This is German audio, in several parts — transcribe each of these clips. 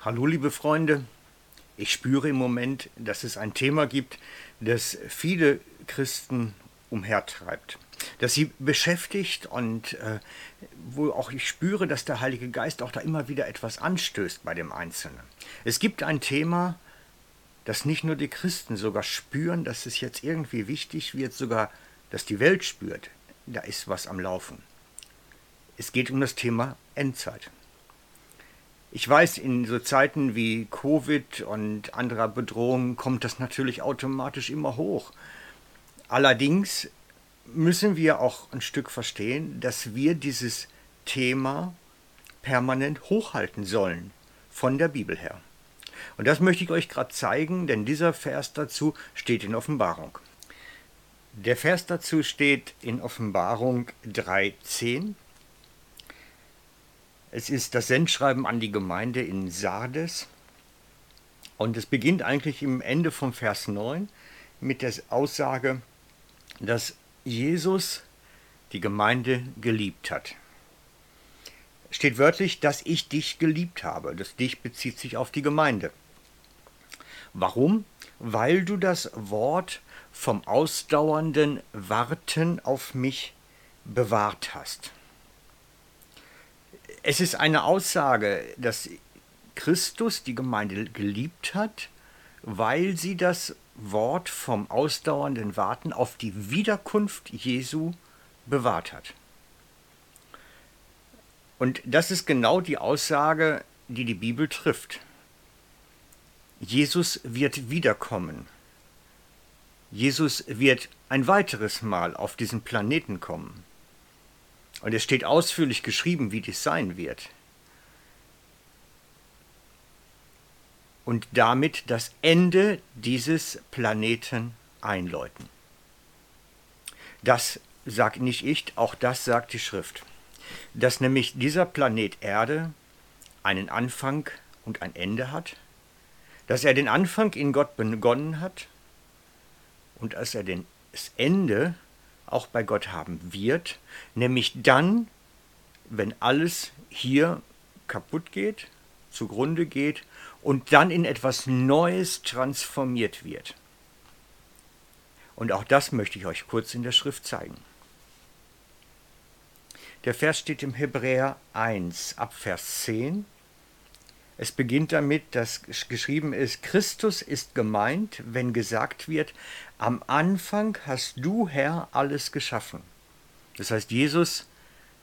Hallo liebe Freunde, ich spüre im Moment, dass es ein Thema gibt, das viele Christen umhertreibt, das sie beschäftigt und äh, wo auch ich spüre, dass der Heilige Geist auch da immer wieder etwas anstößt bei dem Einzelnen. Es gibt ein Thema, das nicht nur die Christen sogar spüren, dass es jetzt irgendwie wichtig wird, sogar, dass die Welt spürt, da ist was am Laufen. Es geht um das Thema Endzeit. Ich weiß, in so Zeiten wie Covid und anderer Bedrohungen kommt das natürlich automatisch immer hoch. Allerdings müssen wir auch ein Stück verstehen, dass wir dieses Thema permanent hochhalten sollen von der Bibel her. Und das möchte ich euch gerade zeigen, denn dieser Vers dazu steht in Offenbarung. Der Vers dazu steht in Offenbarung 3.10. Es ist das Sendschreiben an die Gemeinde in Sardes. Und es beginnt eigentlich im Ende vom Vers 9 mit der Aussage, dass Jesus die Gemeinde geliebt hat. Steht wörtlich, dass ich dich geliebt habe. Das dich bezieht sich auf die Gemeinde. Warum? Weil du das Wort vom ausdauernden Warten auf mich bewahrt hast. Es ist eine Aussage, dass Christus die Gemeinde geliebt hat, weil sie das Wort vom ausdauernden Warten auf die Wiederkunft Jesu bewahrt hat. Und das ist genau die Aussage, die die Bibel trifft. Jesus wird wiederkommen. Jesus wird ein weiteres Mal auf diesen Planeten kommen. Und es steht ausführlich geschrieben, wie dies sein wird. Und damit das Ende dieses Planeten einläuten. Das sagt nicht ich, auch das sagt die Schrift. Dass nämlich dieser Planet Erde einen Anfang und ein Ende hat, dass er den Anfang in Gott begonnen hat und dass er das Ende auch bei Gott haben wird, nämlich dann, wenn alles hier kaputt geht, zugrunde geht und dann in etwas Neues transformiert wird. Und auch das möchte ich euch kurz in der Schrift zeigen. Der Vers steht im Hebräer 1 ab Vers 10. Es beginnt damit, dass geschrieben ist, Christus ist gemeint, wenn gesagt wird, am Anfang hast du, Herr, alles geschaffen. Das heißt, Jesus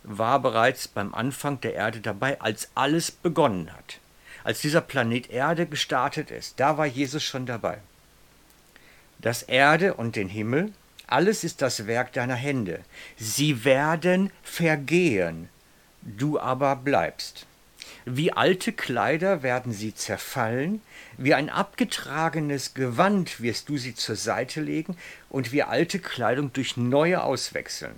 war bereits beim Anfang der Erde dabei, als alles begonnen hat. Als dieser Planet Erde gestartet ist, da war Jesus schon dabei. Das Erde und den Himmel, alles ist das Werk deiner Hände. Sie werden vergehen, du aber bleibst. Wie alte Kleider werden sie zerfallen, wie ein abgetragenes Gewand wirst du sie zur Seite legen und wie alte Kleidung durch neue auswechseln.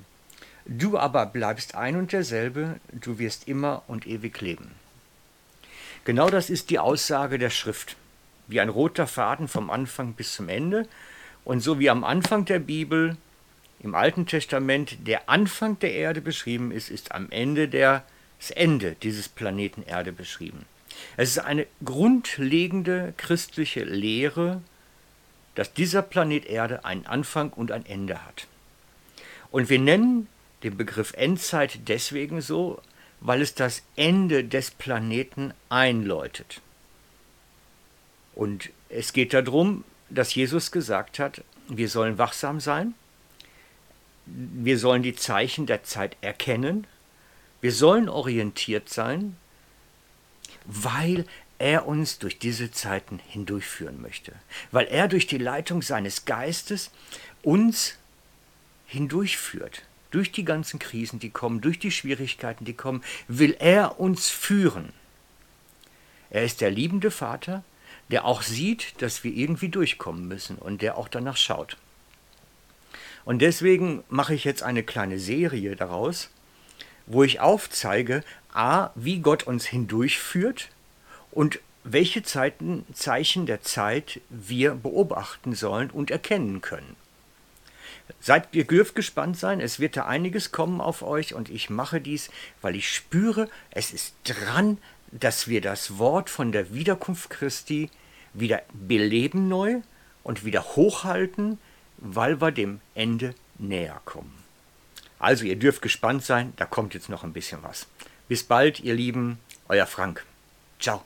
Du aber bleibst ein und derselbe, du wirst immer und ewig leben. Genau das ist die Aussage der Schrift, wie ein roter Faden vom Anfang bis zum Ende und so wie am Anfang der Bibel im Alten Testament der Anfang der Erde beschrieben ist, ist am Ende der das Ende dieses Planeten Erde beschrieben. Es ist eine grundlegende christliche Lehre, dass dieser Planet Erde einen Anfang und ein Ende hat. Und wir nennen den Begriff Endzeit deswegen so, weil es das Ende des Planeten einläutet. Und es geht darum, dass Jesus gesagt hat, wir sollen wachsam sein, wir sollen die Zeichen der Zeit erkennen wir sollen orientiert sein, weil er uns durch diese Zeiten hindurchführen möchte, weil er durch die Leitung seines Geistes uns hindurchführt. Durch die ganzen Krisen, die kommen, durch die Schwierigkeiten, die kommen, will er uns führen. Er ist der liebende Vater, der auch sieht, dass wir irgendwie durchkommen müssen und der auch danach schaut. Und deswegen mache ich jetzt eine kleine Serie daraus, wo ich aufzeige, a, wie Gott uns hindurchführt und welche Zeiten, Zeichen der Zeit wir beobachten sollen und erkennen können. Seid ihr dürft gespannt sein, es wird da einiges kommen auf euch und ich mache dies, weil ich spüre, es ist dran, dass wir das Wort von der Wiederkunft Christi wieder beleben neu und wieder hochhalten, weil wir dem Ende näher kommen. Also ihr dürft gespannt sein, da kommt jetzt noch ein bisschen was. Bis bald, ihr Lieben, euer Frank. Ciao.